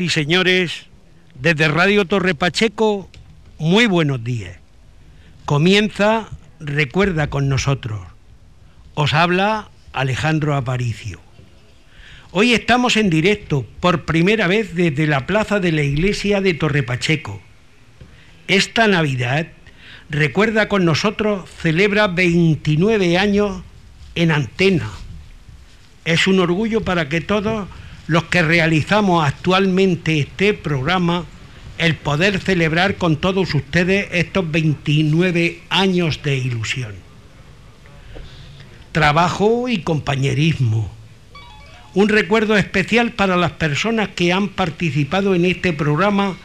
Y señores, desde Radio Torre Pacheco, muy buenos días. Comienza Recuerda con nosotros. Os habla Alejandro Aparicio. Hoy estamos en directo por primera vez desde la plaza de la iglesia de Torre Pacheco. Esta Navidad, Recuerda con nosotros, celebra 29 años en antena. Es un orgullo para que todos los que realizamos actualmente este programa el poder celebrar con todos ustedes estos 29 años de ilusión. Trabajo y compañerismo. Un recuerdo especial para las personas que han participado en este programa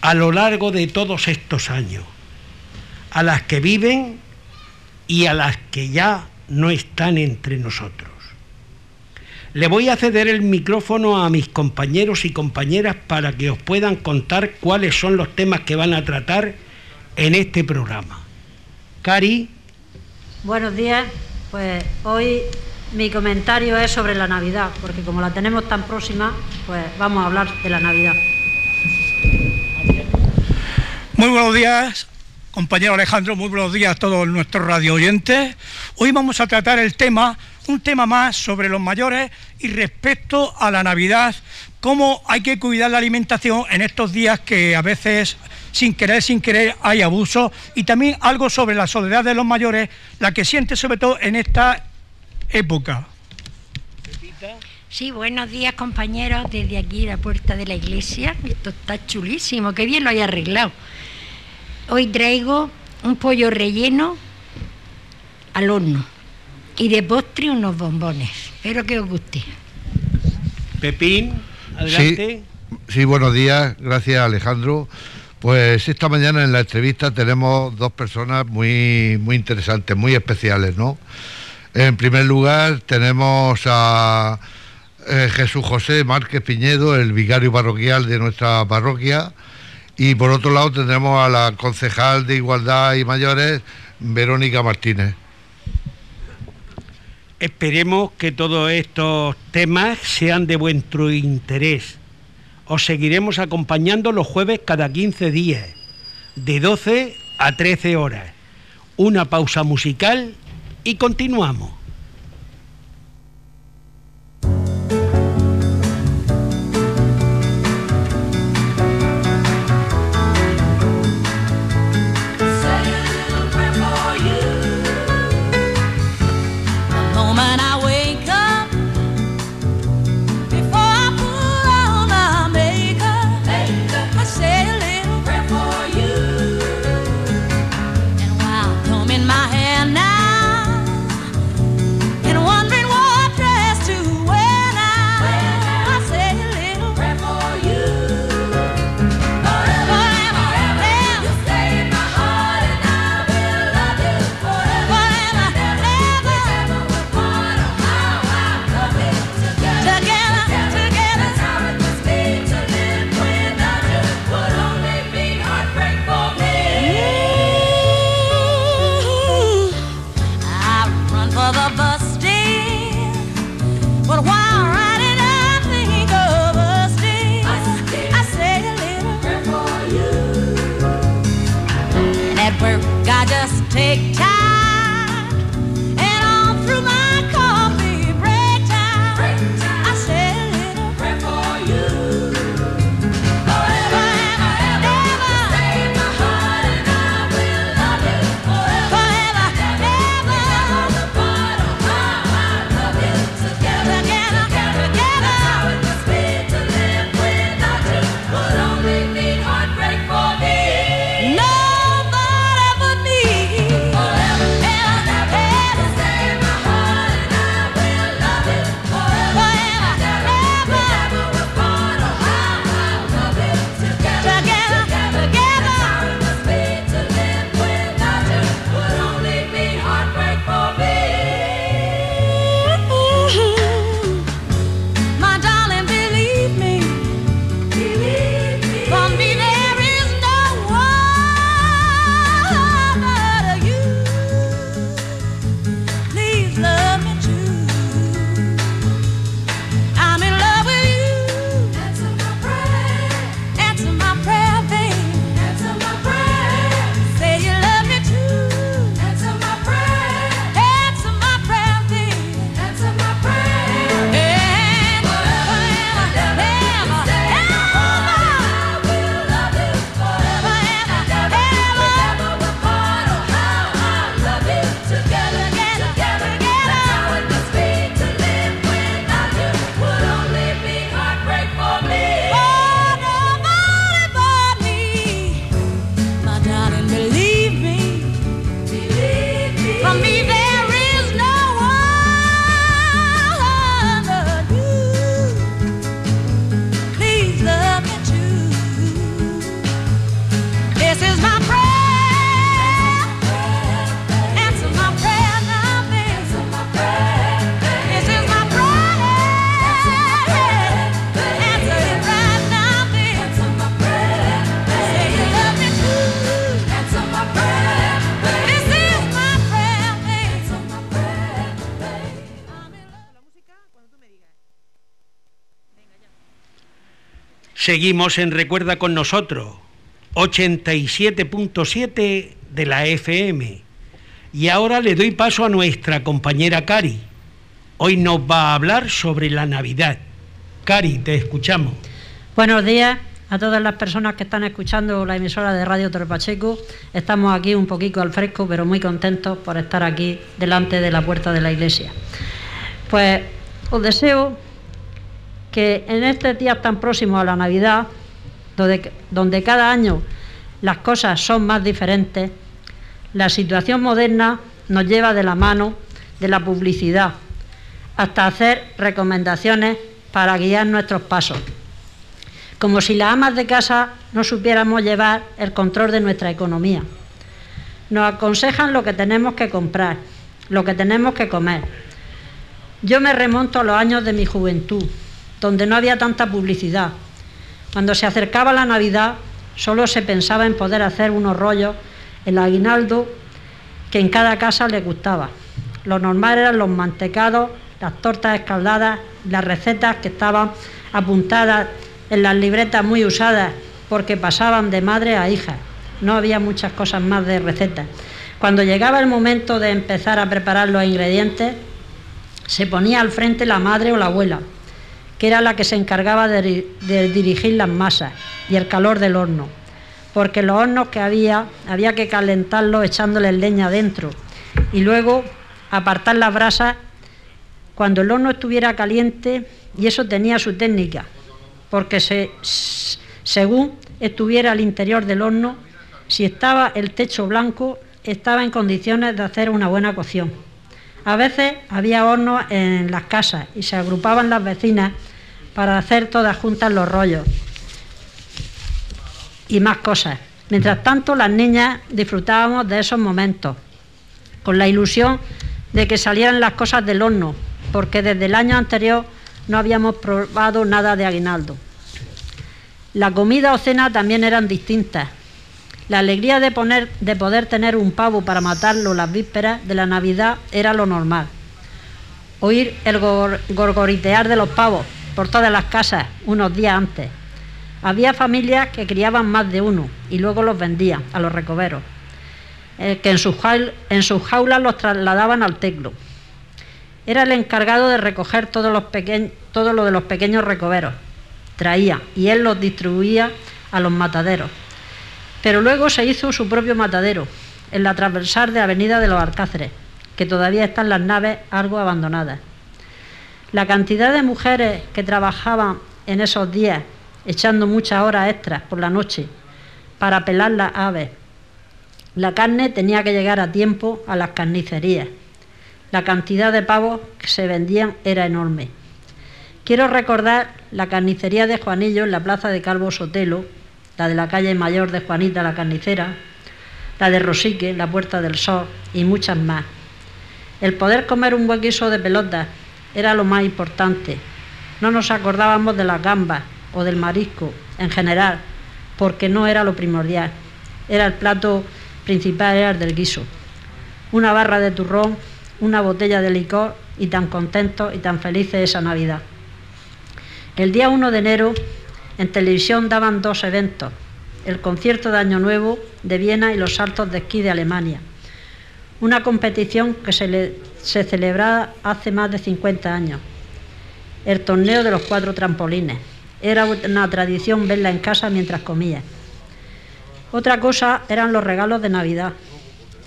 a lo largo de todos estos años, a las que viven y a las que ya no están entre nosotros. Le voy a ceder el micrófono a mis compañeros y compañeras para que os puedan contar cuáles son los temas que van a tratar en este programa. Cari. Buenos días. Pues hoy mi comentario es sobre la Navidad, porque como la tenemos tan próxima, pues vamos a hablar de la Navidad. Muy buenos días, compañero Alejandro, muy buenos días a todos nuestros radio oyentes. Hoy vamos a tratar el tema un tema más sobre los mayores y respecto a la Navidad, cómo hay que cuidar la alimentación en estos días que a veces sin querer, sin querer hay abuso y también algo sobre la soledad de los mayores, la que siente sobre todo en esta época. Sí, buenos días compañeros, desde aquí la puerta de la iglesia. Esto está chulísimo, qué bien lo hay arreglado. Hoy traigo un pollo relleno al horno y de postre unos bombones. Espero que os guste. Pepín, adelante. Sí, buenos días, gracias Alejandro. Pues esta mañana en la entrevista tenemos dos personas muy, muy interesantes, muy especiales, ¿no? En primer lugar tenemos a eh, Jesús José Márquez Piñedo, el vicario parroquial de nuestra parroquia, y por otro lado tendremos a la concejal de Igualdad y Mayores, Verónica Martínez. Esperemos que todos estos temas sean de vuestro interés. Os seguiremos acompañando los jueves cada 15 días, de 12 a 13 horas. Una pausa musical y continuamos. Seguimos en Recuerda con nosotros, 87.7 de la FM. Y ahora le doy paso a nuestra compañera Cari. Hoy nos va a hablar sobre la Navidad. Cari, te escuchamos. Buenos días a todas las personas que están escuchando la emisora de Radio Torpacheco. Estamos aquí un poquito al fresco, pero muy contentos por estar aquí delante de la puerta de la iglesia. Pues os deseo que en estos días tan próximos a la Navidad, donde, donde cada año las cosas son más diferentes, la situación moderna nos lleva de la mano de la publicidad hasta hacer recomendaciones para guiar nuestros pasos. Como si las amas de casa no supiéramos llevar el control de nuestra economía. Nos aconsejan lo que tenemos que comprar, lo que tenemos que comer. Yo me remonto a los años de mi juventud, donde no había tanta publicidad. Cuando se acercaba la Navidad, solo se pensaba en poder hacer unos rollos, el aguinaldo que en cada casa le gustaba. Lo normal eran los mantecados, las tortas escaldadas, las recetas que estaban apuntadas en las libretas muy usadas porque pasaban de madre a hija. No había muchas cosas más de recetas. Cuando llegaba el momento de empezar a preparar los ingredientes, se ponía al frente la madre o la abuela que era la que se encargaba de, dirigir las masas y el calor del horno, porque los hornos que había había que calentarlos echándole leña dentro y luego apartar las brasas cuando el horno estuviera caliente y eso tenía su técnica, porque según estuviera al interior del horno, si estaba el techo blanco, estaba en condiciones de hacer una buena cocción. A veces había hornos en las casas y se agrupaban las vecinas para hacer todas juntas los rollos y más cosas. Mientras tanto, las niñas disfrutábamos de esos momentos, con la ilusión de que salieran las cosas del horno, porque desde el año anterior no habíamos probado nada de aguinaldo. La comida o cena también eran distintas. La alegría de, poder tener un pavo para matarlo las vísperas de la Navidad era lo normal. Oír el gorgoritear de los pavos, por todas las casas unos días antes. Había familias que criaban más de uno y luego los vendían a los recoveros, eh, que en sus, jaulas los trasladaban al teclo. Era el encargado de recoger todos los todo lo de los pequeños recoveros. Traía y él los distribuía a los mataderos. Pero luego se hizo su propio matadero, en la transversal de Avenida de los Alcáceres, que todavía están las naves algo abandonadas. La cantidad de mujeres que trabajaban en esos días, echando muchas horas extras por la noche para pelar las aves. La carne tenía que llegar a tiempo a las carnicerías. La cantidad de pavos que se vendían era enorme. Quiero recordar la carnicería de Juanillo en la plaza de Calvo Sotelo, la de la calle Mayor de Juanita la Carnicera, la de Rosique, la Puerta del Sol y muchas más. El poder comer un buen guiso de pelotas era lo más importante. No nos acordábamos de las gambas o del marisco en general, porque no era lo primordial. Era el plato principal, era el del guiso. Una barra de turrón, una botella de licor y tan contentos y tan felices esa Navidad. El día 1 de enero en televisión daban dos eventos, el concierto de Año Nuevo de Viena y los saltos de esquí de Alemania. Una competición que se le se celebraba hace más de 50 años. El torneo de los cuatro trampolines. Era una tradición verla en casa mientras comía. Otra cosa eran los regalos de Navidad.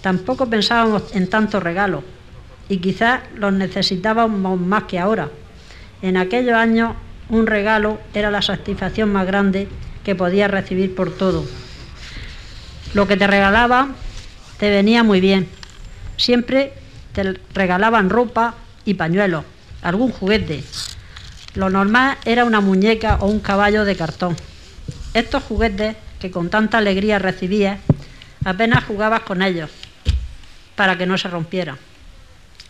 Tampoco pensábamos en tantos regalos y quizás los necesitábamos más que ahora. En aquellos años un regalo era la satisfacción más grande que podías recibir por todo. Lo que te regalaba te venía muy bien, Siempre te regalaban ropa y pañuelos, algún juguete. Lo normal era una muñeca o un caballo de cartón. Estos juguetes que con tanta alegría recibías, apenas jugabas con ellos para que no se rompieran.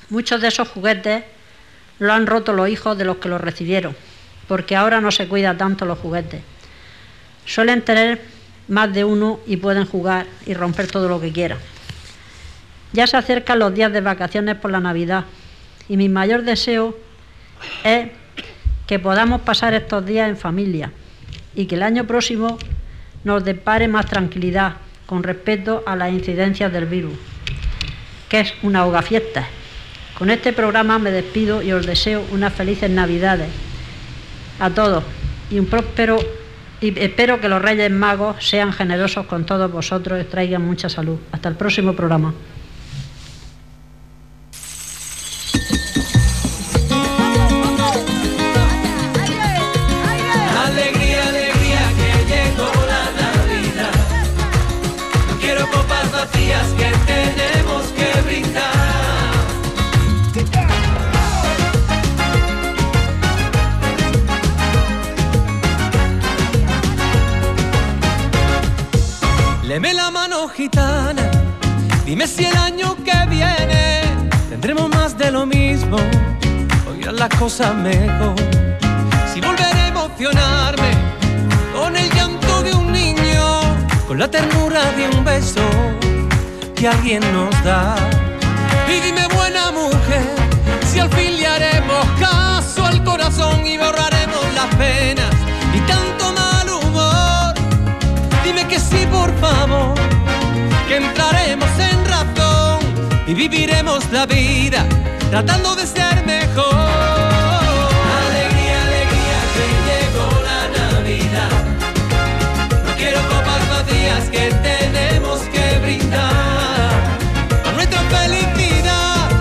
Muchos de esos juguetes lo han roto los hijos de los que los recibieron, porque ahora no se cuida tanto los juguetes. Suelen tener más de uno y pueden jugar y romper todo lo que quieran. Ya se acercan los días de vacaciones por la Navidad y mi mayor deseo es que podamos pasar estos días en familia y que el año próximo nos depare más tranquilidad con respecto a las incidencias del virus, que es una hoga fiesta. Con este programa me despido y os deseo unas felices Navidades a todos y un próspero y espero que los Reyes Magos sean generosos con todos vosotros y traigan mucha salud. Hasta el próximo programa. Deme la mano gitana, dime si el año que viene tendremos más de lo mismo, o irán las cosas mejor. Si volveré a emocionarme con el llanto de un niño, con la ternura de un beso que alguien nos da. Y dime buena mujer, si al fin haremos caso al corazón y borraremos las penas y tanto. Dime que sí, por favor, que entraremos en razón y viviremos la vida tratando de ser mejor. Alegría, alegría, que llegó la Navidad. No quiero copas vacías que tenemos que brindar por nuestra felicidad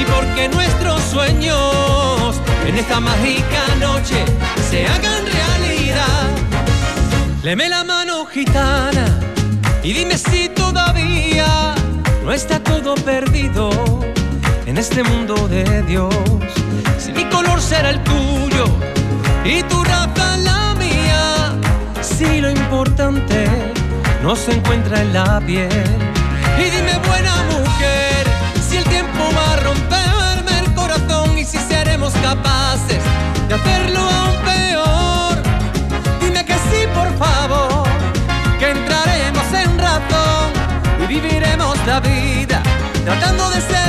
y porque nuestros sueños en esta mágica noche se hagan. Leme la mano gitana y dime si todavía no está todo perdido en este mundo de Dios. Si mi color será el tuyo y tu raza la mía, si lo importante no se encuentra en la piel. Y dime buena mujer, si el tiempo va a romperme el corazón y si seremos capaces la vida tratando de ser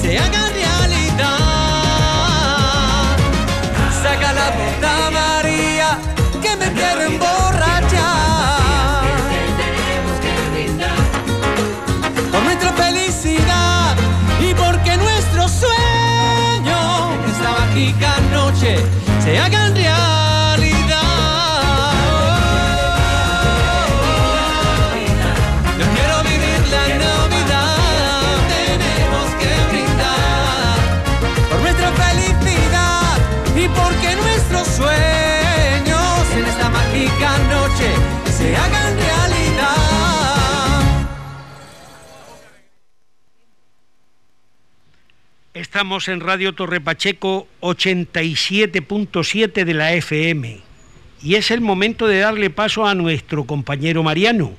se hagan realidad. Saca la bota María que me quiero emborrachar por nuestra felicidad y porque nuestros sueños en esta mágica noche se hagan realidad. Estamos en Radio Torre Pacheco 87.7 de la FM y es el momento de darle paso a nuestro compañero Mariano,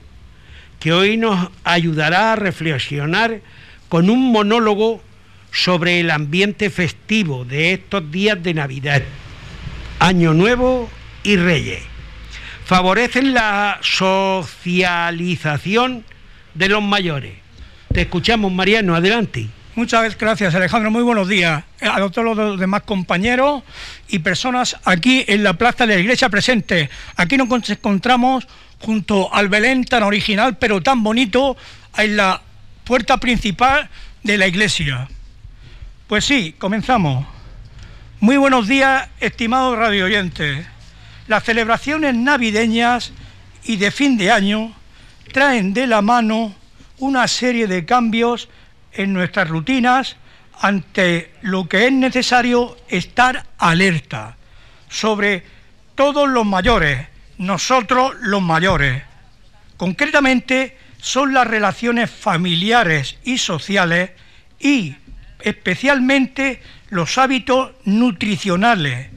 que hoy nos ayudará a reflexionar con un monólogo sobre el ambiente festivo de estos días de Navidad, Año Nuevo y Reyes. Favorecen la socialización de los mayores. Te escuchamos, Mariano, adelante. Muchas gracias, Alejandro. Muy buenos días a todos los demás compañeros y personas aquí en la plaza de la iglesia presente. Aquí nos encontramos junto al Belén tan original pero tan bonito en la puerta principal de la iglesia. Pues sí, comenzamos. Muy buenos días, estimados radio oyentes. Las celebraciones navideñas y de fin de año traen de la mano una serie de cambios en nuestras rutinas ante lo que es necesario estar alerta sobre todos los mayores, nosotros los mayores. Concretamente son las relaciones familiares y sociales y especialmente los hábitos nutricionales,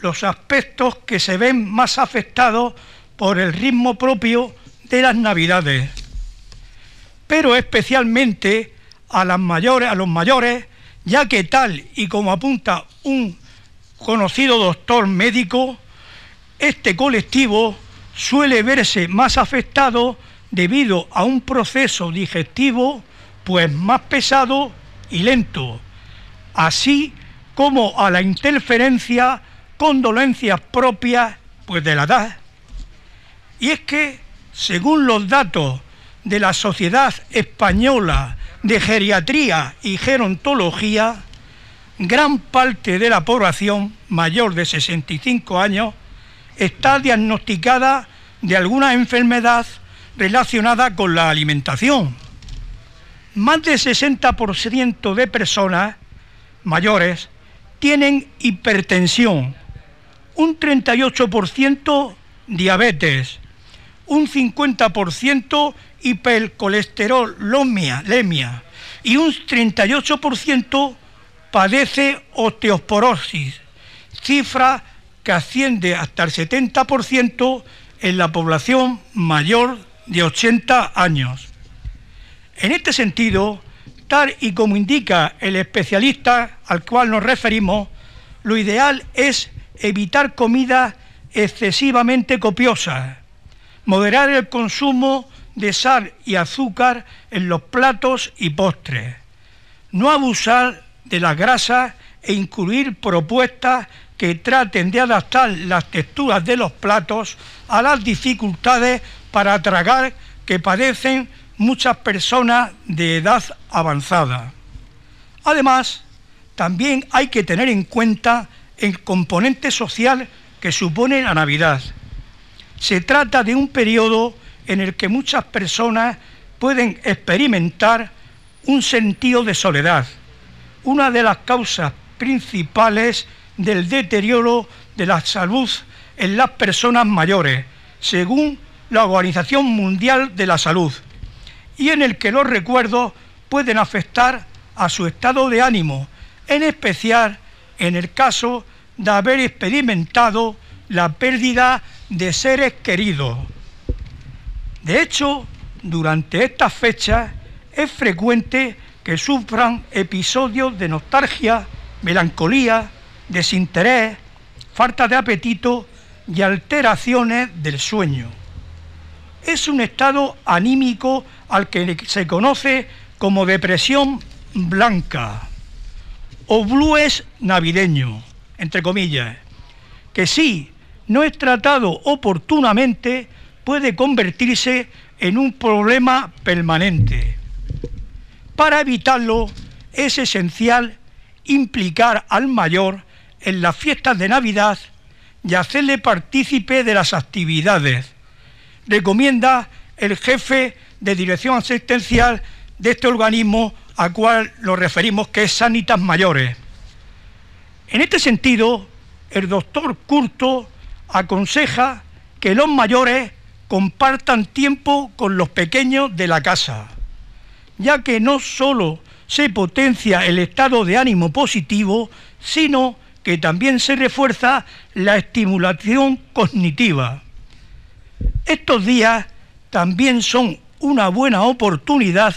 los aspectos que se ven más afectados por el ritmo propio de las navidades. Pero especialmente a, las mayores, a los mayores, ya que tal y como apunta un conocido doctor médico, este colectivo suele verse más afectado debido a un proceso digestivo pues más pesado y lento, así como a la interferencia con dolencias propias pues de la edad. Y es que, según los datos de la Sociedad Española de geriatría y gerontología, gran parte de la población mayor de 65 años está diagnosticada de alguna enfermedad relacionada con la alimentación. Más del 60% de personas mayores tienen hipertensión, un 38% diabetes, un 50% hipercolesterolemia lemia, y un 38% padece osteoporosis, cifra que asciende hasta el 70% en la población mayor de 80 años. En este sentido, tal y como indica el especialista al cual nos referimos, lo ideal es evitar comidas excesivamente copiosas, moderar el consumo de sal y azúcar en los platos y postres, no abusar de la grasa e incluir propuestas que traten de adaptar las texturas de los platos a las dificultades para tragar que padecen muchas personas de edad avanzada. Además, también hay que tener en cuenta el componente social que supone la Navidad. Se trata de un periodo en el que muchas personas pueden experimentar un sentido de soledad, una de las causas principales del deterioro de la salud en las personas mayores, según la Organización Mundial de la Salud, y en el que los recuerdos pueden afectar a su estado de ánimo, en especial en el caso de haber experimentado la pérdida de seres queridos. De hecho, durante estas fechas es frecuente que sufran episodios de nostalgia, melancolía, desinterés, falta de apetito y alteraciones del sueño. Es un estado anímico al que se conoce como depresión blanca o blues navideño, entre comillas, que si no es tratado oportunamente puede convertirse en un problema permanente. Para evitarlo es esencial implicar al mayor en las fiestas de Navidad y hacerle partícipe de las actividades. Recomienda el jefe de dirección asistencial de este organismo al cual lo referimos que es Sanitas Mayores. En este sentido, el doctor Curto aconseja que los mayores compartan tiempo con los pequeños de la casa, ya que no solo se potencia el estado de ánimo positivo, sino que también se refuerza la estimulación cognitiva. Estos días también son una buena oportunidad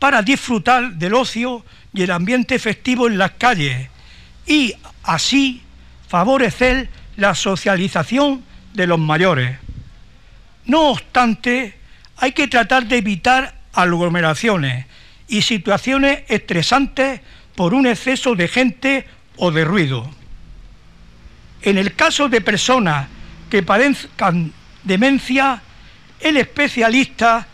para disfrutar del ocio y el ambiente festivo en las calles y así favorecer la socialización de los mayores. No obstante, hay que tratar de evitar aglomeraciones y situaciones estresantes por un exceso de gente o de ruido. En el caso de personas que padezcan demencia, el especialista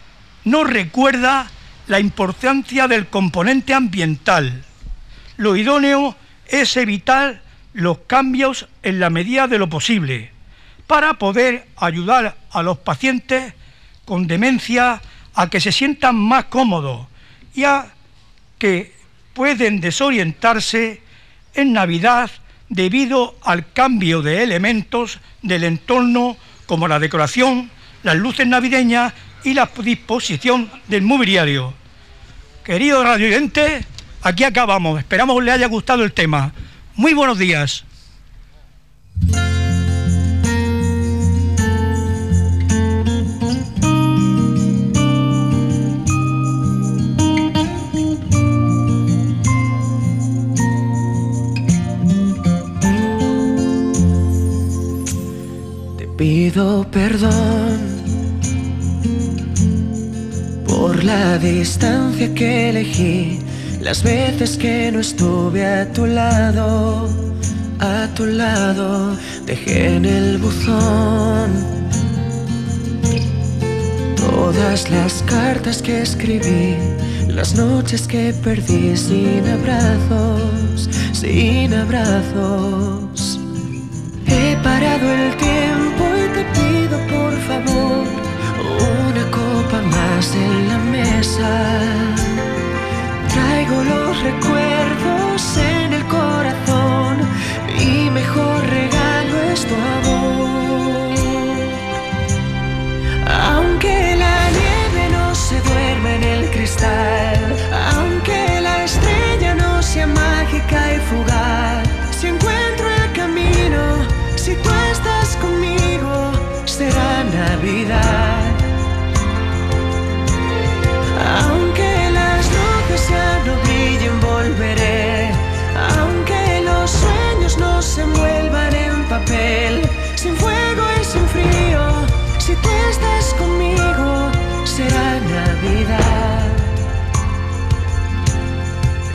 no recuerda la importancia del componente ambiental. Lo idóneo es evitar los cambios en la medida de lo posible para poder ayudar a los pacientes con demencia a que se sientan más cómodos y a que pueden desorientarse en Navidad debido al cambio de elementos del entorno como la decoración, las luces navideñas y la disposición del mobiliario. Querido radio aquí acabamos. Esperamos le haya gustado el tema. Muy buenos días. Pido perdón por la distancia que elegí las veces que no estuve a tu lado, a tu lado, dejé en el buzón todas las cartas que escribí, las noches que perdí sin abrazos, sin abrazos. He parado el tiempo mesa se envuelvan en papel, sin fuego y sin frío, si tú estás conmigo, será Navidad.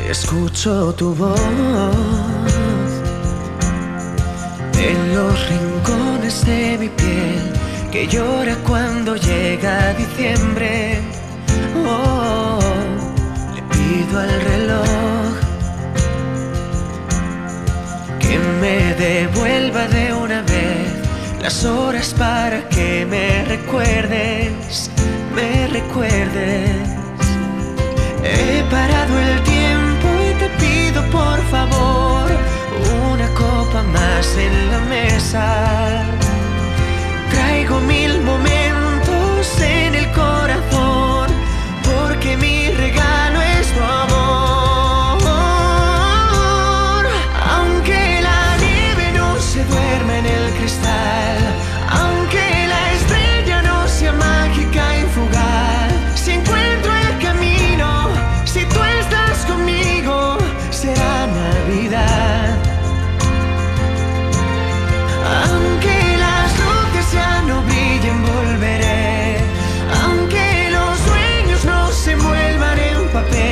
Escucho tu voz en los rincones de mi piel que llora cuando llega diciembre. Oh, le pido al reloj que me devuelva de una vez las horas para que me recuerdes, me recuerdes. He parado el tiempo y te pido por favor una copa más en la mesa. Traigo mil momentos en el corazón porque mi regalo es tu. Volveré.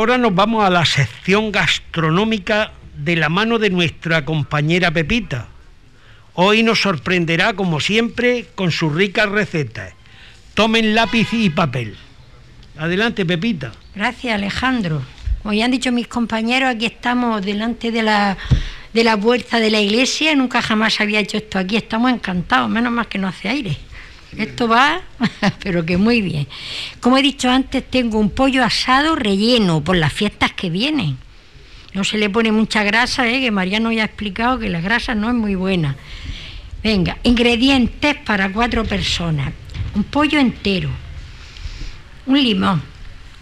Ahora nos vamos a la sección gastronómica de la mano de nuestra compañera Pepita. Hoy nos sorprenderá, como siempre, con sus ricas recetas. Tomen lápiz y papel. Adelante, Pepita. Gracias, Alejandro. Como ya han dicho mis compañeros, aquí estamos delante de la, de la puerta de la iglesia. Nunca jamás había hecho esto aquí. Estamos encantados, menos mal que no hace aire. Esto va, pero que muy bien. Como he dicho antes, tengo un pollo asado relleno por las fiestas que vienen. No se le pone mucha grasa, ¿eh? que Mariano ya ha explicado que la grasa no es muy buena. Venga, ingredientes para cuatro personas. Un pollo entero, un limón,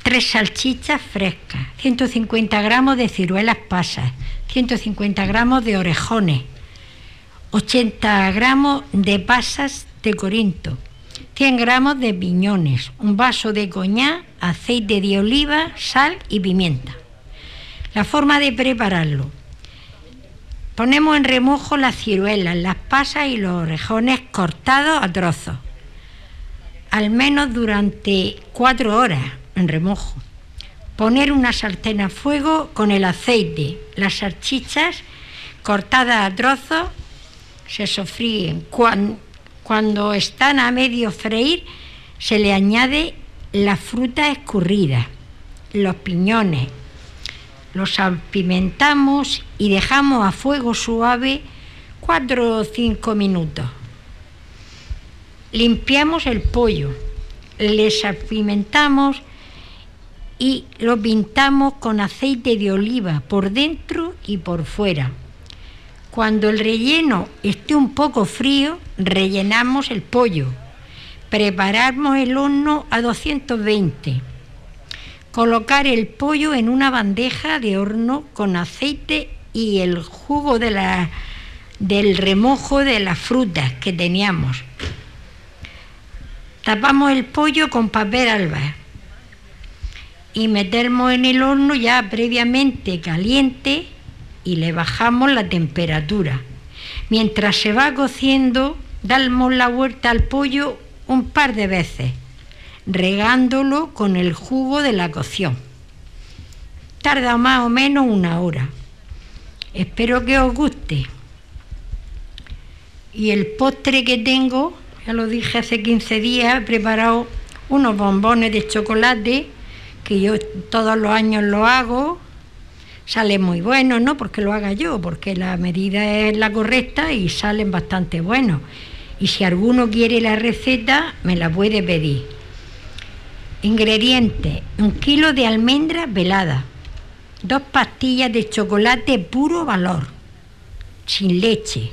tres salchichas frescas, 150 gramos de ciruelas pasas, 150 gramos de orejones, 80 gramos de pasas de Corinto, 100 gramos de piñones, un vaso de coñac, aceite de oliva, sal y pimienta. La forma de prepararlo. Ponemos en remojo las ciruelas, las pasas y los orejones cortados a trozos, al menos durante cuatro horas en remojo. Poner una sartén a fuego con el aceite, las salchichas cortadas a trozos se sofríen. Cuando, cuando están a medio freír, se le añade la fruta escurrida, los piñones. Los salpimentamos y dejamos a fuego suave cuatro o cinco minutos. Limpiamos el pollo, le salpimentamos y lo pintamos con aceite de oliva por dentro y por fuera. Cuando el relleno esté un poco frío, rellenamos el pollo. Preparamos el horno a 220. Colocar el pollo en una bandeja de horno con aceite y el jugo del remojo de las frutas que teníamos. Tapamos el pollo con papel alba y metemos en el horno ya previamente caliente y le bajamos la temperatura. Mientras se va cociendo, damos la vuelta al pollo un par de veces, regándolo con el jugo de la cocción. Tarda más o menos una hora. Espero que os guste. Y el postre que tengo, ya lo dije hace 15 días, he preparado unos bombones de chocolate, que yo todos los años lo hago, sale muy bueno, no porque lo haga yo, porque la medida es la correcta y salen bastante buenos. Y si alguno quiere la receta, me la puede pedir. Ingredientes: un kilo de almendras veladas, dos pastillas de chocolate puro valor, sin leche,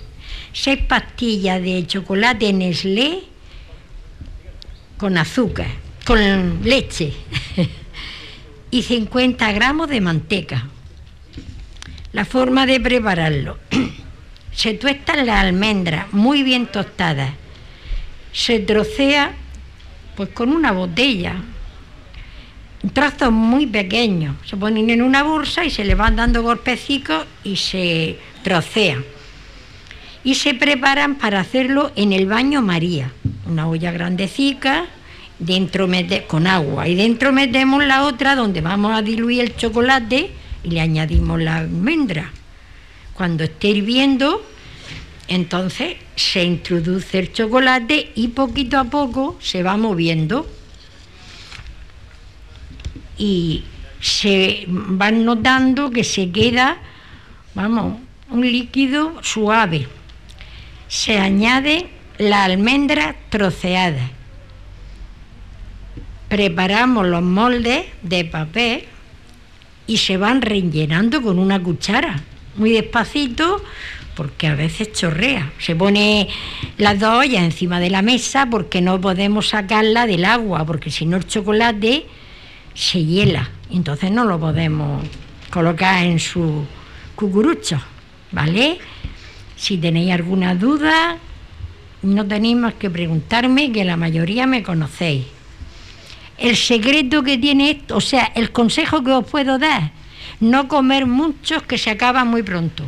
seis pastillas de chocolate Nestlé con azúcar, con leche y 50 gramos de manteca. La forma de prepararlo. Se tuestan las almendras muy bien tostadas. Se trocea pues con una botella. Trozos muy pequeños. Se ponen en una bolsa y se le van dando golpecitos y se trocean. Y se preparan para hacerlo en el baño María. Una olla grandecica, dentro con agua. Y dentro metemos la otra donde vamos a diluir el chocolate y le añadimos la almendra. Cuando esté hirviendo, entonces se introduce el chocolate y poquito a poco se va moviendo. Y se van notando que se queda, vamos, un líquido suave. Se añade la almendra troceada. Preparamos los moldes de papel y se van rellenando con una cuchara, muy despacito, porque a veces chorrea. Se pone las dos ollas encima de la mesa porque no podemos sacarla del agua, porque si no el chocolate se hiela, entonces no lo podemos colocar en su cucurucho, ¿vale? Si tenéis alguna duda, no tenéis más que preguntarme, que la mayoría me conocéis el secreto que tiene esto, o sea, el consejo que os puedo dar, no comer muchos que se acaban muy pronto.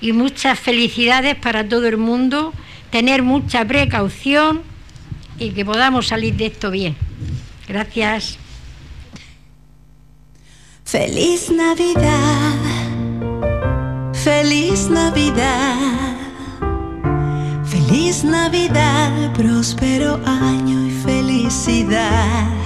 y muchas felicidades para todo el mundo, tener mucha precaución y que podamos salir de esto bien. Gracias. Feliz Navidad, feliz Navidad, feliz Navidad, próspero año y felicidad.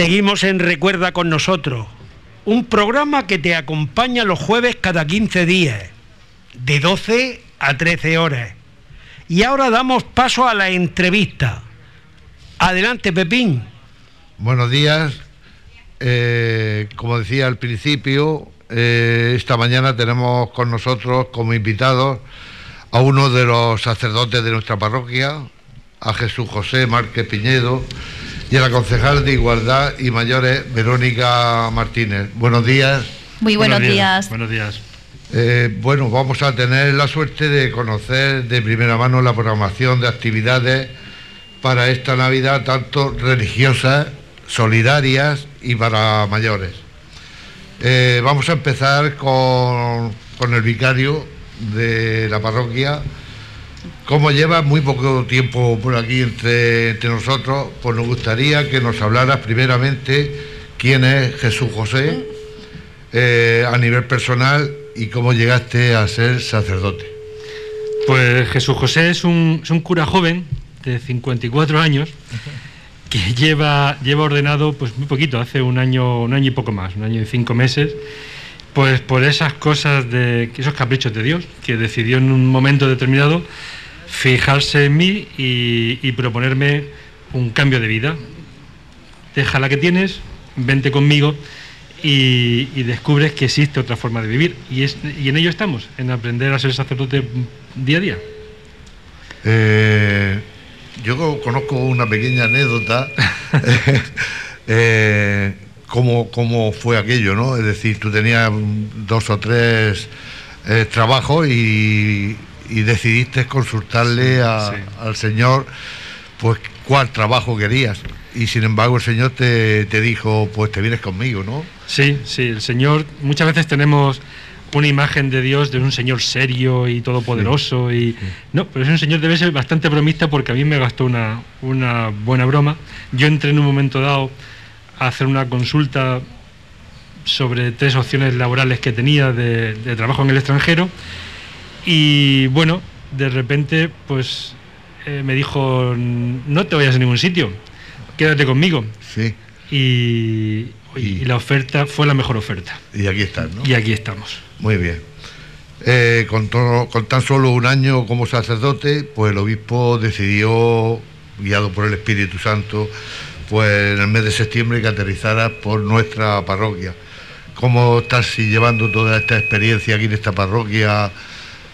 Seguimos en Recuerda con nosotros, un programa que te acompaña los jueves cada 15 días, de 12 a 13 horas. Y ahora damos paso a la entrevista. Adelante, Pepín. Buenos días. Eh, como decía al principio, eh, esta mañana tenemos con nosotros como invitados a uno de los sacerdotes de nuestra parroquia, a Jesús José Márquez Piñedo y a la concejal de Igualdad y Mayores, Verónica Martínez. Buenos días. Muy buenos, días. Buenos días. Eh, bueno, vamos a tener la suerte de conocer de primera mano la programación de actividades para esta Navidad, tanto religiosas, solidarias y para mayores. Eh, vamos a empezar con, con el vicario de la parroquia, como lleva muy poco tiempo por aquí entre, nosotros, pues nos gustaría que nos hablaras primeramente quién es Jesús José eh, a nivel personal y cómo llegaste a ser sacerdote. Pues Jesús José es un, es un cura joven de 54 años que lleva, lleva ordenado pues muy poquito, hace un año, un año y poco más, un año y cinco meses, pues por esas cosas de esos caprichos de Dios, que decidió en un momento determinado fijarse en mí y, y proponerme un cambio de vida. Deja la que tienes, vente conmigo y, y descubres que existe otra forma de vivir. Y, es, y en ello estamos, en aprender a ser sacerdote día a día. Eh, yo conozco una pequeña anécdota, eh, cómo, cómo fue aquello, ¿no? Es decir, tú tenías dos o tres eh, trabajos y, y decidiste consultarle a- Sí. al Señor, pues, cuál trabajo querías. Y sin embargo el Señor te, te dijo, pues te vienes conmigo, ¿no? Sí, sí, el Señor, muchas veces tenemos una imagen de Dios de un Señor serio y todopoderoso y no, pero es un Señor debe ser bastante bromista porque a mí me gastó una, una buena broma. Yo entré en un momento dado a hacer una consulta sobre tres opciones laborales que tenía de, de trabajo en el extranjero y bueno, de repente pues eh, me dijo, no te vayas a ningún sitio, quédate conmigo. Sí. Y, y Y- la oferta fue la mejor oferta. Y aquí estás, ¿no? Y aquí estamos. Muy bien. Eh, con, tan solo un año como sacerdote, pues el obispo decidió, guiado por el Espíritu Santo, pues en el mes de septiembre que aterrizara por nuestra parroquia. ¿Cómo estás llevando toda esta experiencia aquí en esta parroquia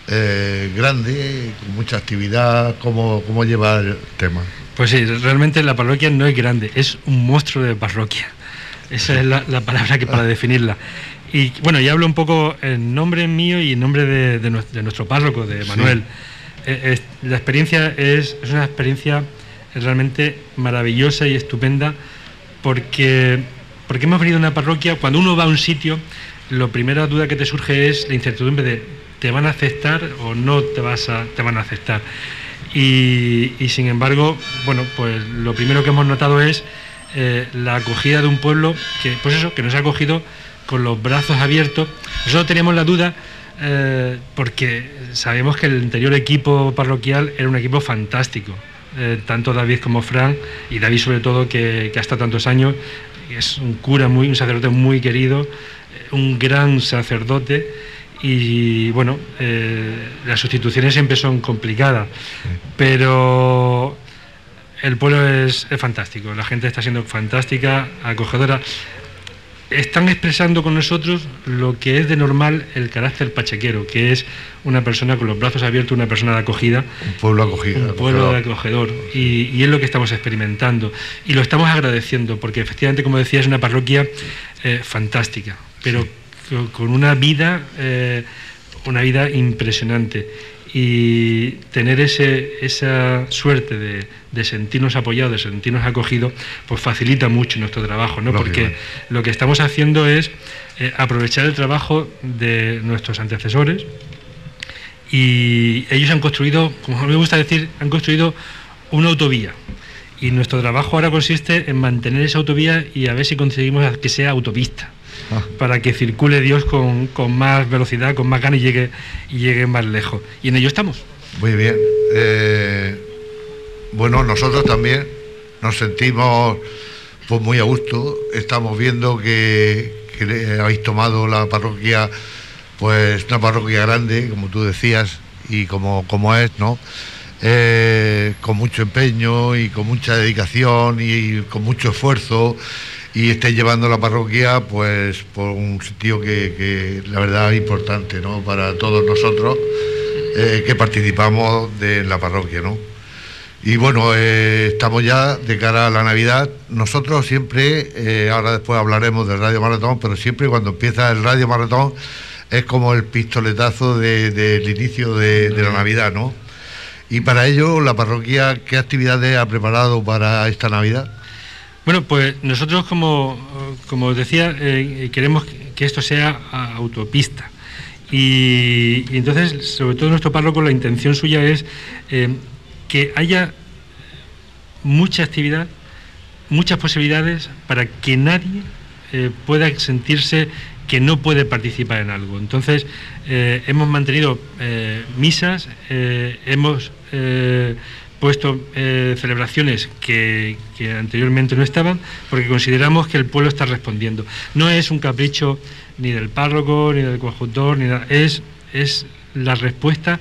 eh, grande, con mucha actividad? ¿Cómo, ¿Cómo lleva el tema? Pues sí, realmente la parroquia no es grande, es un monstruo de parroquia. Esa es la, la palabra que para definirla. Y bueno, ya hablo un poco en nombre mío y en nombre de, de nues- de nuestro párroco, de Manuel. Eh, es- la experiencia es, es una experiencia realmente maravillosa y estupenda porque, porque hemos venido a una parroquia, cuando uno va a un sitio, la primera duda que te surge es la incertidumbre de ¿te van a aceptar o no te, vas a, te van a aceptar? Y, sin embargo, bueno, pues lo primero que hemos notado es eh, la acogida de un pueblo que, pues eso, que nos ha acogido con los brazos abiertos. Nosotros teníamos la duda eh, porque sabemos que el anterior equipo parroquial era un equipo fantástico. Eh, tanto David como Fran, y David sobre todo, que, que ha estado tantos años, es un cura, muy, un sacerdote muy querido, un gran sacerdote, y bueno, eh, las sustituciones siempre son complicadas, pero el pueblo es, es fantástico, la gente está siendo fantástica, acogedora. Están expresando con nosotros lo que es de normal el carácter pachequero, que es una persona con los brazos abiertos, una persona de acogida, Un pueblo acogido. un pueblo de acogedor. Y, y es lo que estamos experimentando. Y lo estamos agradeciendo porque efectivamente como decía es una parroquia eh, fantástica. Pero con una vida eh, una vida impresionante y tener ese, esa suerte de, de sentirnos apoyados, de sentirnos acogidos, pues facilita mucho nuestro trabajo, ¿no? Porque Lógicamente. lo que estamos haciendo es eh, aprovechar el trabajo de nuestros antecesores, y ellos han construido, como me gusta decir, han construido una autovía. Y nuestro trabajo ahora consiste en mantener esa autovía y a ver si conseguimos que sea autopista, Ah. para que circule Dios con, con más velocidad, con más ganas y llegue, y llegue más lejos. Y en ello estamos. Muy bien. Eh, bueno, nosotros también nos sentimos pues muy a gusto. Estamos viendo que, habéis tomado la parroquia, pues una parroquia grande, como tú decías, y como, como es, ¿no? Eh, con mucho empeño y con mucha dedicación y, con mucho esfuerzo y estáis llevando la parroquia pues por un sitio que, que la verdad es importante ¿no? para todos nosotros eh, que participamos de la parroquia, ¿no? Y bueno, eh, estamos ya de cara a la Navidad. Nosotros siempre, eh, ahora después hablaremos del Radio Maratón, pero siempre cuando empieza el Radio Maratón es como el pistoletazo de- del inicio de, de la Navidad, ¿no? Y para ello, la parroquia, ¿qué actividades ha preparado para esta Navidad? Bueno, pues nosotros, como, como os decía, eh, queremos que esto sea autopista. Y, entonces, sobre todo nuestro párroco, la intención suya es eh, que haya mucha actividad, muchas posibilidades para que nadie eh, pueda sentirse que no puede participar en algo. Entonces, hemos mantenido misas, hemos puesto celebraciones que, anteriormente no estaban, porque consideramos que el pueblo está respondiendo. No es un capricho ni del párroco, ni del conjuntor, ni nada, es, es la respuesta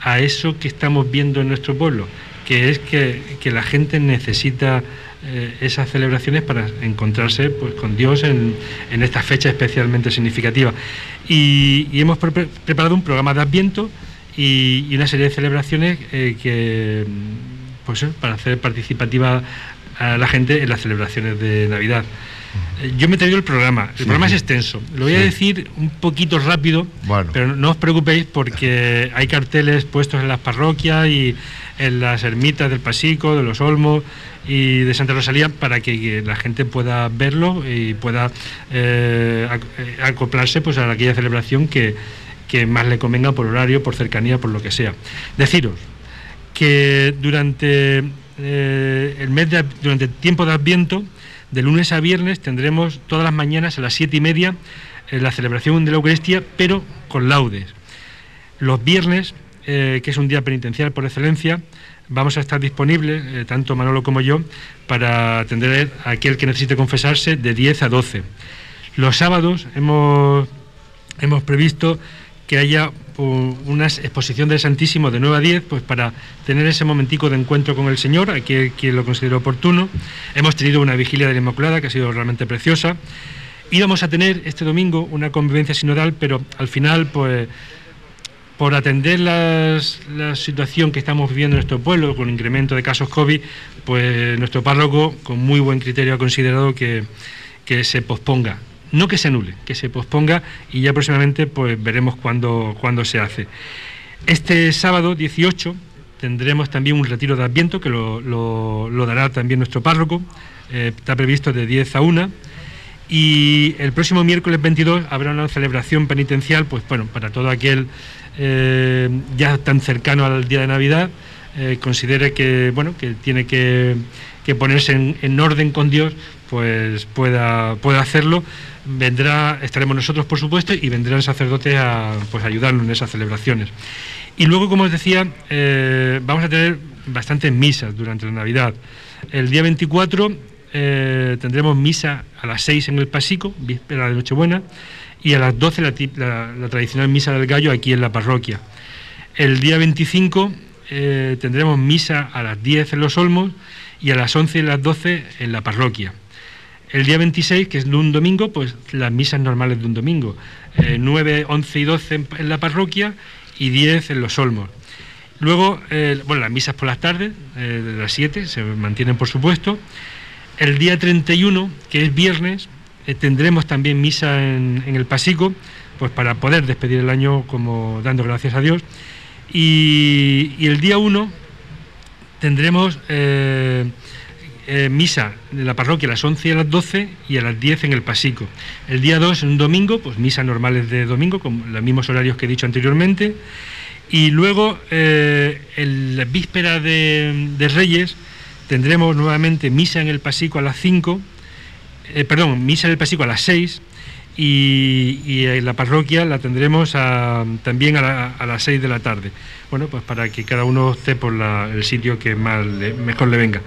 a eso que estamos viendo en nuestro pueblo, que es que, que la gente necesita eh, esas celebraciones para encontrarse pues, con Dios en, esta fecha especialmente significativa. Y, hemos preparado un programa de Adviento y, una serie de celebraciones eh, que, pues, para hacer participativa a la gente en las celebraciones de Navidad. Yo me he traído el programa. El programa es extenso. Lo voy a decir un poquito rápido, pero no os preocupéis porque hay carteles puestos en las parroquias y en las ermitas del Pasico, de los Olmos y de Santa Rosalía para que la gente pueda verlo y pueda eh, eh, acoplarse pues, a aquella celebración que, más le convenga por horario, por cercanía, por lo que sea. Deciros que durante eh, el mes durante el tiempo de Adviento, de lunes a viernes, tendremos todas las mañanas a las siete y media la celebración de la Eucaristía, pero con laudes. Los viernes, que es un día penitencial por excelencia, vamos a estar disponibles, eh, tanto Manolo como yo, para atender a aquel que necesite confesarse de 10 a 12. Los sábados hemos, hemos previsto que haya una exposición del Santísimo de 9 a 10, pues para tener ese momentico de encuentro con el Señor, aquí quien lo considero oportuno. Hemos tenido una vigilia de la Inmaculada que ha sido realmente preciosa. Íbamos a tener este domingo una convivencia sinodal, pero al final, pues por atender la situación que estamos viviendo en nuestro pueblo, con incremento de casos COVID, pues nuestro párroco, con muy buen criterio, ha considerado que, se posponga. No que se anule, que se posponga y ya próximamente pues veremos cuándo, se hace. Este sábado 18 tendremos también un retiro de Adviento que lo, dará también nuestro párroco. Eh, está previsto de 10 a 1 y el próximo miércoles 22 habrá una celebración penitencial, pues bueno, para todo aquel eh, ya tan cercano al día de Navidad, eh, considere que, bueno, que tiene que, ponerse en, orden con Dios, pues pueda, pueda hacerlo. Vendrá, estaremos nosotros, por supuesto, y vendrán sacerdotes a pues, ayudarnos en esas celebraciones. Y luego, como os decía, eh, vamos a tener bastantes misas durante la Navidad. El día 24 tendremos misa a las 6 en el Pasico, víspera de Nochebuena y a las 12 la, tradicional misa del gallo aquí en la parroquia. El día 25 eh, tendremos misa a las 10 en los Olmos y a las 11 y las 12 en la parroquia. El día 26, que es un domingo, pues las misas normales de un domingo. 9, eh, 11 y 12 en, la parroquia y 10 en los Olmos. Luego, eh, bueno, las misas por las tardes, de las 7, se mantienen por supuesto. El día 31, que es viernes, eh, tendremos también misa en, el Pasico, pues para poder despedir el año como dando gracias a Dios. Y, el día 1 tendremos eh, eh, misa de la parroquia a las 11 y a las 12 y a las 10 en el Pasico. El día 2, un domingo, pues misas normales de domingo, con los mismos horarios que he dicho anteriormente. Y luego, en la víspera de, de Reyes, tendremos nuevamente misa en el Pasico a las 5 eh, perdón, misa del Pasico a las 6 y, en la parroquia la tendremos también a, las 6 de la tarde. Bueno, pues para que cada uno esté por el sitio que más mejor le venga.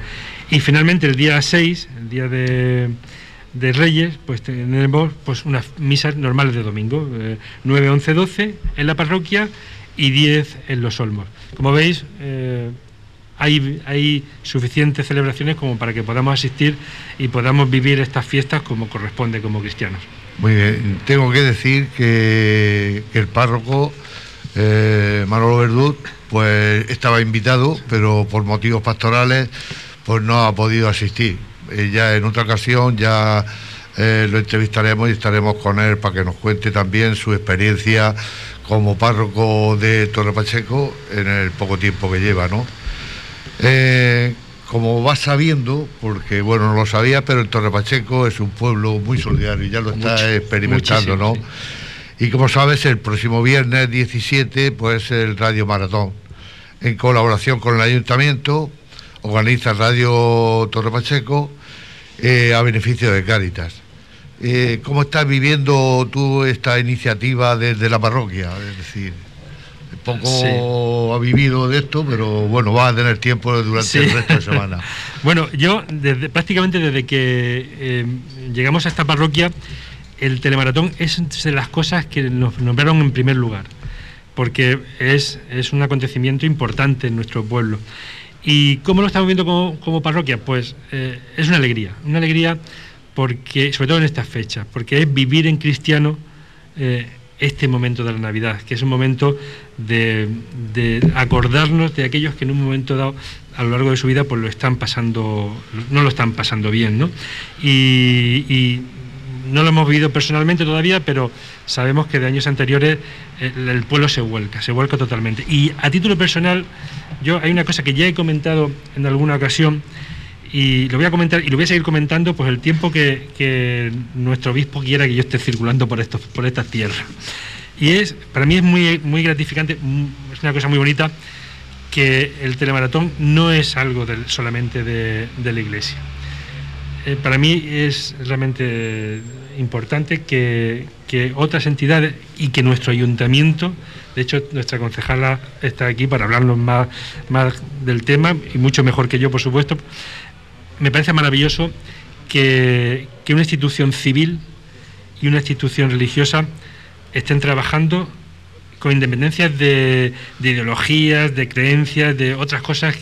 Y finalmente el día 6, el día de, Reyes, pues tenemos pues unas misas normales de domingo, 9, 11, 12 en la parroquia y 10 en los Olmos. Como veis, eh, hay, suficientes celebraciones como para que podamos asistir y podamos vivir estas fiestas como corresponde como cristianos. Muy bien, tengo que decir que, el párroco eh, Manolo Verdú pues estaba invitado, pero por motivos pastorales pues no ha podido asistir. Eh, ya en otra ocasión ya eh, lo entrevistaremos y estaremos con él para que nos cuente también su experiencia como párroco de Torre Pacheco en el poco tiempo que lleva, ¿no? Eh, como vas sabiendo, porque bueno, no lo sabía, pero el Torre Pacheco es un pueblo muy solidario y ya lo está experimentando, ¿no? Y como sabes, el próximo viernes 17, pues el Radio Maratón, en colaboración con el Ayuntamiento, organiza Radio Torre Pacheco eh, a beneficio de Cáritas. Eh, ¿Cómo estás viviendo tú esta iniciativa desde la parroquia? Es decir, poco ha vivido de esto, pero bueno, va a tener tiempo durante el resto de semana. bueno, yo desde, prácticamente desde que eh, llegamos a esta parroquia, el telemaratón es de las cosas que nos nombraron en primer lugar, porque es, es un acontecimiento importante en nuestro pueblo. ¿Y cómo lo estamos viendo como, parroquia? Pues eh, es una alegría, una alegría porque, sobre todo en estas fechas, porque es vivir en cristiano eh, este momento de la Navidad, que es un momento de, acordarnos de aquellos que en un momento dado a lo largo de su vida pues lo están pasando, no lo están pasando bien, ¿no? No lo hemos vivido personalmente todavía, pero sabemos que de años anteriores el, el, pueblo se vuelca, se vuelca totalmente. Y a título personal, yo hay una cosa que ya he comentado en alguna ocasión, y lo voy a comentar y lo voy a seguir comentando pues el tiempo que, nuestro obispo quiera que yo esté circulando por estos por estas tierras y es para mí es muy muy gratificante mm, es una cosa muy bonita que el telemaratón no es algo solamente de, la iglesia eh, para mí es realmente importante que, que, otras entidades y que nuestro ayuntamiento de hecho nuestra concejala está aquí para hablarnos más, del tema y mucho mejor que yo por supuesto. Me parece maravilloso que, una institución civil y una institución religiosa estén trabajando con independencia de, ideologías, de creencias, de otras cosas,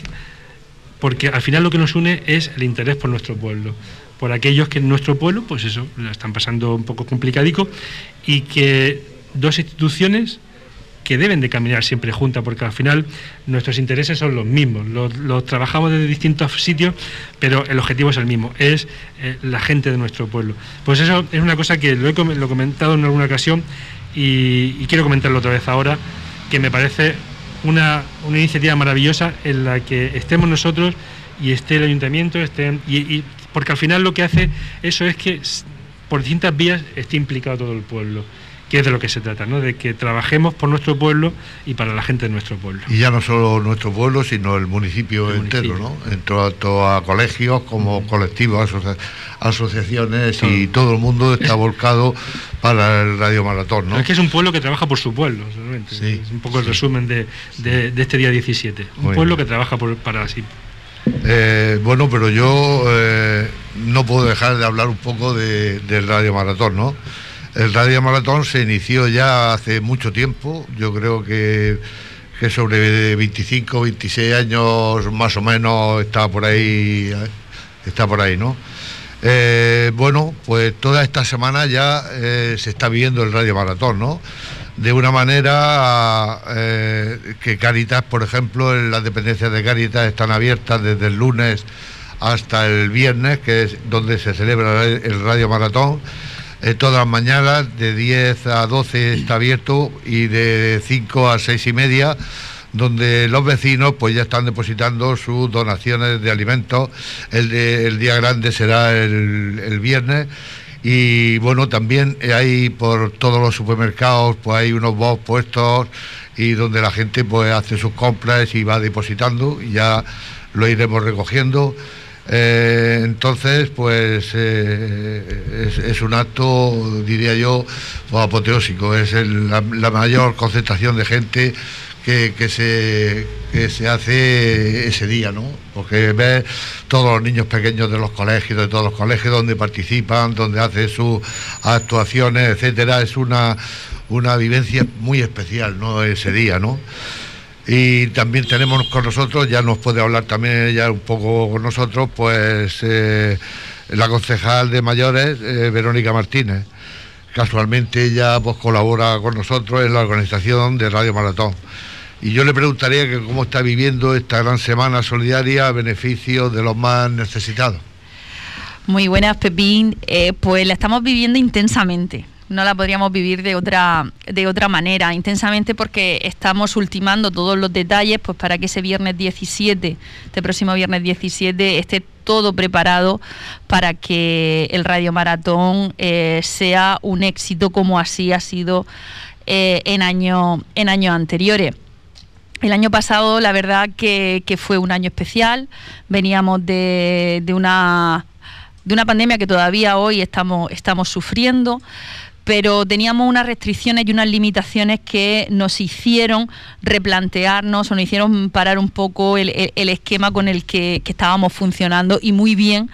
porque al final lo que nos une es el interés por nuestro pueblo, por aquellos que en nuestro pueblo, pues eso, lo están pasando un poco complicadico, y que dos instituciones que deben de caminar siempre juntas, porque al final nuestros intereses son los mismos, los, trabajamos desde distintos sitios, pero el objetivo es el mismo, es eh, la gente de nuestro pueblo. Pues eso es una cosa que lo he, comentado en alguna ocasión y, quiero comentarlo otra vez ahora, que me parece una, iniciativa maravillosa en la que estemos nosotros y esté el ayuntamiento, estén, y, porque al final lo que hace eso es que por distintas vías esté implicado todo el pueblo que es de lo que se trata, ¿no? de que trabajemos por nuestro pueblo y para la gente de nuestro pueblo. Y ya no solo nuestro pueblo, sino el municipio entero, ¿no? en a colegios como colectivos, asociaciones y todo el mundo está volcado para el Radio Maratón. ¿no? Es que es un pueblo que trabaja por su pueblo, sí, es un poco el resumen de, este día 17. Un pueblo que trabaja por, para sí. Eh, bueno, pero yo eh, no puedo dejar de hablar un poco del Radio Maratón, ¿no? El Radio Maratón se inició ya hace mucho tiempo, yo creo que, sobre 25, 26 años más o menos está por ahí, está por ahí, ¿no? Eh, bueno, pues toda esta semana ya eh, se está viendo el Radio Maratón, ¿no? De una manera eh, que Caritas, por ejemplo, las dependencias de Caritas están abiertas desde el lunes hasta el viernes, que es donde se celebra el Radio Maratón eh, todas las mañanas, de 10 a 12 está abierto y de 5 a 6 y media donde los vecinos pues ya están depositando sus donaciones de alimentos. El, día grande será el, viernes y bueno, también hay por todos los supermercados pues hay unos box puestos y donde la gente pues hace sus compras y va depositando y ya lo iremos recogiendo. Eh, entonces, pues eh, es, un acto, diría yo, apoteósico, es la, mayor concentración de gente que, se, se hace ese día, ¿no? Porque ves todos los niños pequeños de los colegios, de todos los colegios donde participan, donde hacen sus actuaciones, etcétera, es una, una vivencia muy especial, ¿no? Ese día, ¿no? Y también tenemos con nosotros, ya nos puede hablar también ella un poco con nosotros, pues eh, la concejal de mayores, eh, Verónica Martínez. Casualmente ella pues, colabora con nosotros en la organización de Radio Maratón. Y yo le preguntaría que cómo está viviendo esta gran semana solidaria a beneficio de los más necesitados. Muy buenas, Pepín. Eh, pues la estamos viviendo intensamente no la podríamos vivir de otra, de otra manera, intensamente porque estamos ultimando todos los detalles pues para que ese viernes 17, este próximo viernes 17, esté todo preparado para que el Radio Maratón eh, sea un éxito como así ha sido eh, en, año, en años anteriores. El año pasado, la verdad que, fue un año especial. Veníamos de, una de una pandemia que todavía hoy estamos, estamos sufriendo pero teníamos unas restricciones y unas limitaciones que nos hicieron replantearnos o nos hicieron parar un poco el, esquema con el que, estábamos funcionando y muy bien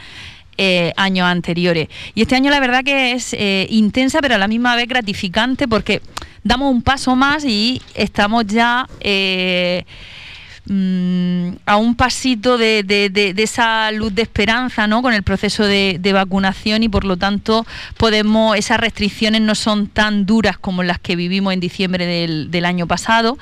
eh, años anteriores. Y este año la verdad que es eh, intensa, pero a la misma vez gratificante porque damos un paso más y estamos ya... Eh, Mm, a un pasito de, esa luz de esperanza ¿no? con el proceso de, vacunación y por lo tanto podemos esas restricciones no son tan duras como las que vivimos en diciembre del año pasado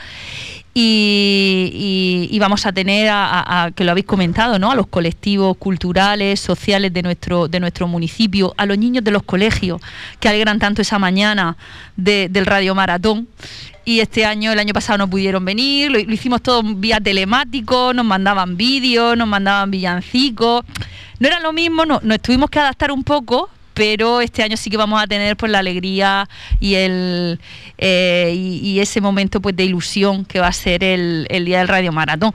y, vamos a tener a, que lo habéis comentado no a los colectivos culturales sociales de nuestro de nuestro municipio a los niños de los colegios que alegran tanto esa mañana del radio maratón y este año, el año pasado no pudieron venir, lo, hicimos todo vía telemático, nos mandaban vídeos, nos mandaban villancicos. No era lo mismo, no, nos tuvimos que adaptar un poco, pero este año sí que vamos a tener pues la alegría y el eh, y, ese momento pues de ilusión que va a ser el, el día del Radio Maratón.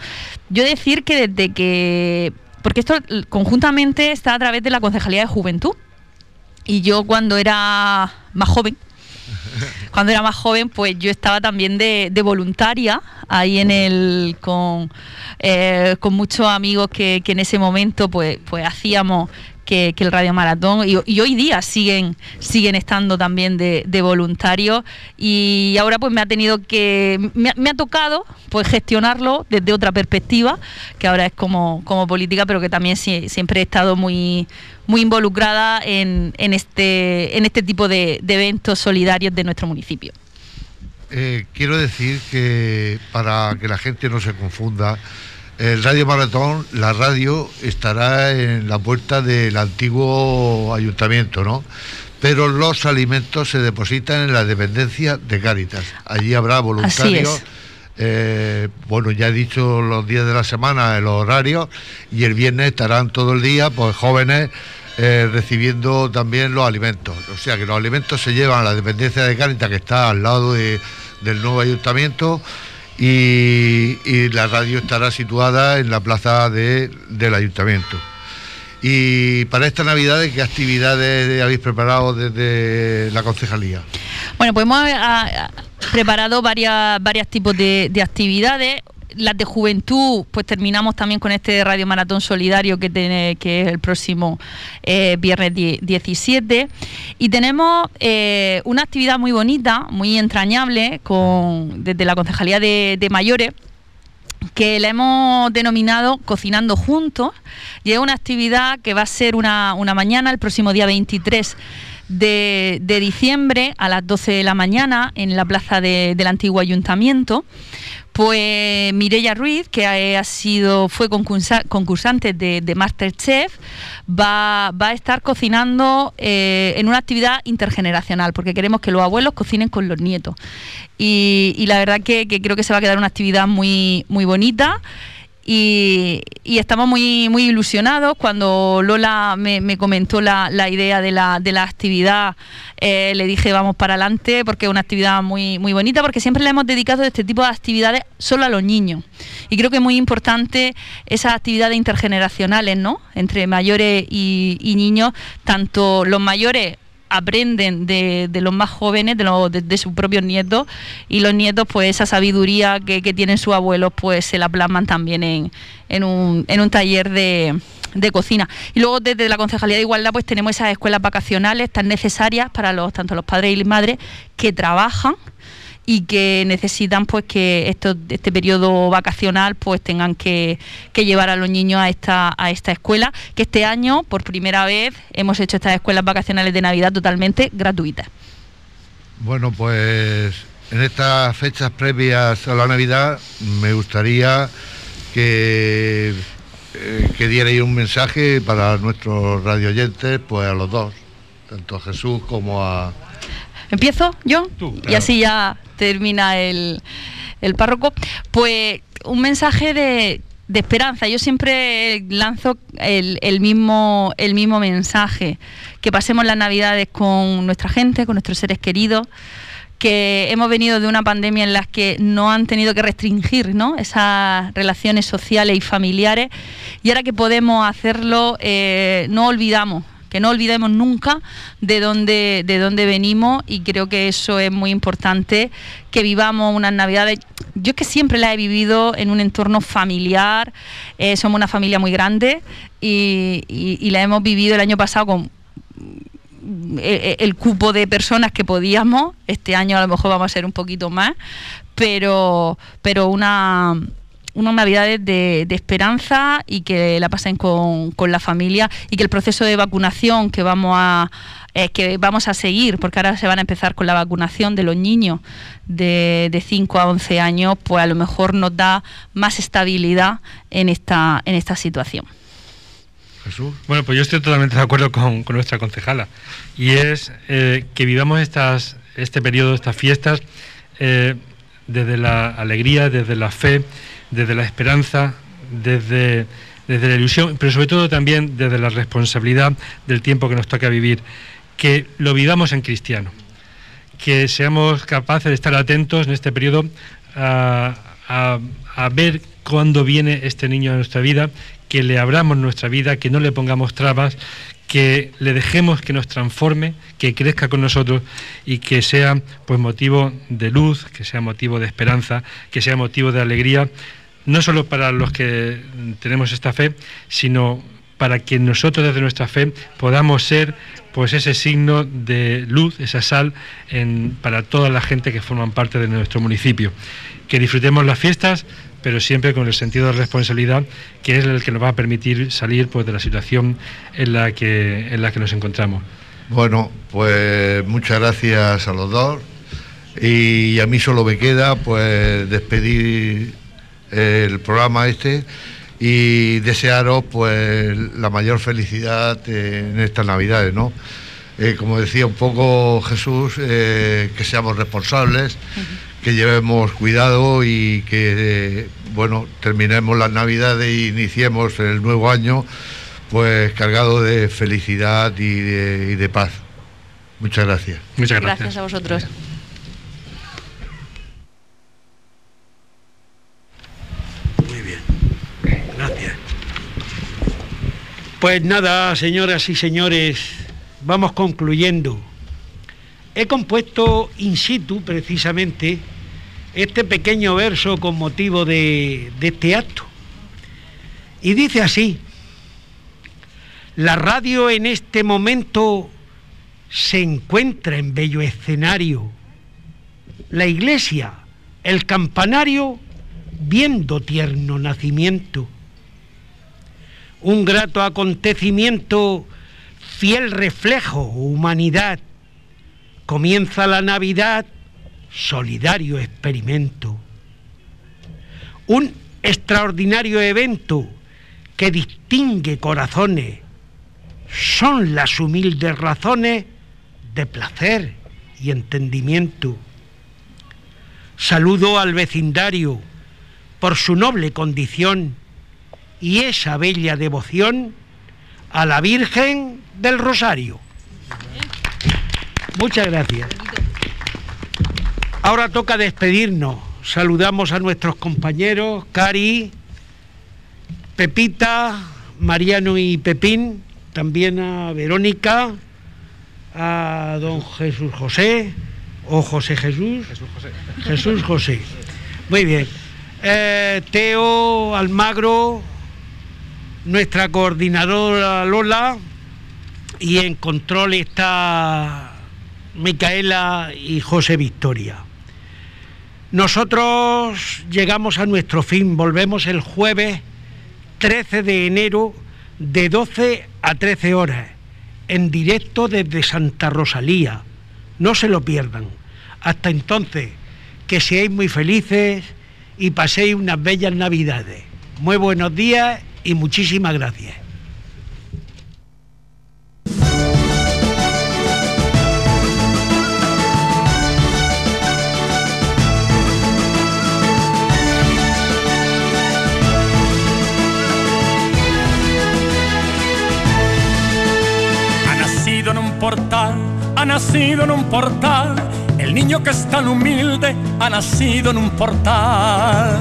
Yo decir que desde que porque esto conjuntamente está a través de la Concejalía de Juventud. Y yo cuando era más joven, cuando era más joven, pues yo estaba también de, voluntaria ahí en el con, eh, con muchos amigos que, que, en ese momento pues, pues hacíamos que, el Radio Maratón y, hoy día siguen, siguen estando también de, voluntarios y ahora pues me ha tenido que, me, ha tocado pues gestionarlo desde otra perspectiva, que ahora es como, como política, pero que también siempre he estado muy, muy involucrada en, en, este, en este tipo de, eventos solidarios de nuestro municipio. Eh, quiero decir que para que la gente no se confunda, el Radio Maratón, la radio estará en la puerta del antiguo ayuntamiento, ¿no? Pero los alimentos se depositan en la dependencia de Cáritas. Allí habrá voluntarios. Eh, bueno, ya he dicho los días de la semana, los horarios, y el viernes estarán todo el día, pues jóvenes eh, recibiendo también los alimentos. O sea que los alimentos se llevan a la dependencia de Cáritas, que está al lado del nuevo ayuntamiento y, la radio estará situada en la plaza del ayuntamiento. Y para esta Navidad, ¿qué actividades habéis preparado desde la concejalía? Bueno, pues hemos ah, preparado varias, varios tipos de actividades las de juventud, pues terminamos también con este Radio Maratón Solidario que, tiene, que es el próximo eh, viernes 17. Y tenemos eh, una actividad muy bonita, muy entrañable, con, desde la Concejalía de, Mayores que la hemos denominado Cocinando Juntos y es una actividad que va a ser una, mañana, el próximo día 23 de, diciembre a las 12 de la mañana en la plaza del antiguo ayuntamiento pues Mireia Ruiz, que ha, sido, fue concursante de, Masterchef, va, a estar cocinando eh, en una actividad intergeneracional, porque queremos que los abuelos cocinen con los nietos. Y, la verdad que, que, creo que se va a quedar una actividad muy, muy bonita. Y, estamos muy, muy ilusionados. Cuando Lola me, comentó la, idea de la, de la actividad, eh, le dije vamos para adelante porque es una actividad muy, muy bonita, porque siempre le hemos dedicado este tipo de actividades solo a los niños. Y creo que es muy importante esas actividades intergeneracionales, ¿no? Entre mayores y, y niños, tanto los mayores aprenden de, los más jóvenes, de, de, sus propios nietos, y los nietos, pues esa sabiduría que, tienen sus abuelos, pues se la plasman también en, en, un, en un taller de, de cocina. Y luego desde la Concejalía de Igualdad pues tenemos esas escuelas vacacionales tan necesarias para los tanto los padres y las madres que trabajan y que necesitan pues que esto, este periodo vacacional pues tengan que, llevar a los niños a esta, a esta escuela, que este año por primera vez hemos hecho estas escuelas vacacionales de Navidad totalmente gratuitas. Bueno, pues en estas fechas previas a la Navidad me gustaría que, eh, que dierais un mensaje para nuestros radioyentes, pues a los dos, tanto a Jesús como a, ¿Empiezo yo? Y así ya termina el, párroco. Pues un mensaje de, esperanza. Yo siempre lanzo el, mismo, el mismo mensaje, que pasemos las navidades con nuestra gente, con nuestros seres queridos, que hemos venido de una pandemia en la que no han tenido que restringir ¿no? esas relaciones sociales y familiares y ahora que podemos hacerlo, eh, no olvidamos que no olvidemos nunca de dónde, de dónde venimos y creo que eso es muy importante, que vivamos unas navidades. Yo es que siempre las he vivido en un entorno familiar, eh, somos una familia muy grande y, y la hemos vivido el año pasado con eh, el, cupo de personas que podíamos. Este año a lo mejor vamos a ser un poquito más, pero, pero una, unas navidades de, esperanza y que la pasen con, la familia y que el proceso de vacunación que vamos a eh, que vamos a seguir, porque ahora se van a empezar con la vacunación de los niños de, de 5 a 11 años, pues a lo mejor nos da más estabilidad en esta, en esta situación. Bueno, pues yo estoy totalmente de acuerdo con, nuestra concejala. Y es eh, que vivamos estas, este periodo, estas fiestas, eh, desde la alegría, desde la fe, desde la esperanza, desde, desde la ilusión, pero sobre todo también desde la responsabilidad del tiempo que nos toca vivir. Que lo vivamos en cristiano. Que seamos capaces de estar atentos en este periodo a, a ver cuándo viene este niño a nuestra vida que le abramos nuestra vida, que no le pongamos trabas, que le dejemos que nos transforme, que crezca con nosotros y que sea pues motivo de luz, que sea motivo de esperanza, que sea motivo de alegría, no solo para los que tenemos esta fe, sino para que nosotros desde nuestra fe podamos ser pues ese signo de luz, esa sal para toda la gente que forman parte de nuestro municipio. Que disfrutemos las fiestas pero siempre con el sentido de responsabilidad que es el que nos va a permitir salir pues, de la situación en la que, en la que nos encontramos. Bueno, pues muchas gracias a los dos y a mí solo me queda pues despedir el programa este y desearos pues la mayor felicidad en estas navidades, ¿no? Eh, como decía un poco Jesús, eh, que seamos responsables, que llevemos cuidado y que, bueno, terminemos las navidades e iniciemos el nuevo año pues cargado de felicidad y de, paz. Muchas gracias. Muchas gracias. Gracias a vosotros. Muy bien. Gracias. Pues nada, señoras y señores, vamos concluyendo. He compuesto in situ, precisamente, este pequeño verso con motivo de, este acto. Y dice así, la radio en este momento se encuentra en bello escenario. La iglesia, el campanario, viendo tierno nacimiento. Un grato acontecimiento, fiel reflejo, humanidad. Comienza la Navidad solidario experimento, un extraordinario evento que distingue corazones, son las humildes razones de placer y entendimiento. Saludo al vecindario por su noble condición y esa bella devoción a la Virgen del Rosario. Muchas gracias. Ahora toca despedirnos. Saludamos a nuestros compañeros, Cari, Pepita, Mariano y Pepín, también a Verónica, a don Jesús José, o José Jesús. Jesús José. Jesús José. Muy bien. Eh, Teo Almagro, nuestra coordinadora Lola, y en control está Micaela y José Victoria. Nosotros llegamos a nuestro fin, volvemos el jueves 13 de enero de 12 a 13 horas, en directo desde Santa Rosalía. No se lo pierdan. Hasta entonces, que seáis muy felices y paséis unas bellas navidades. Muy buenos días y muchísimas gracias. ha nacido en un portal. El niño que es tan humilde ha nacido en un portal.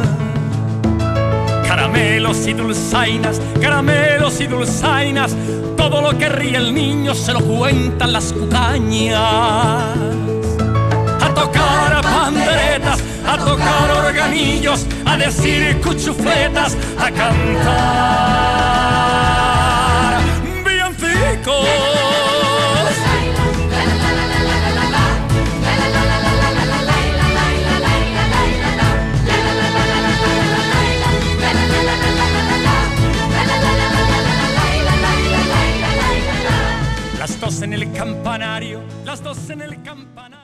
Caramelos y dulzainas, caramelos y dulzainas, todo lo que ríe el niño se lo cuentan las cucañas. A tocar panderetas, a tocar organillos, a decir cuchufletas, a cantar en el campanario, las dos en el campanario.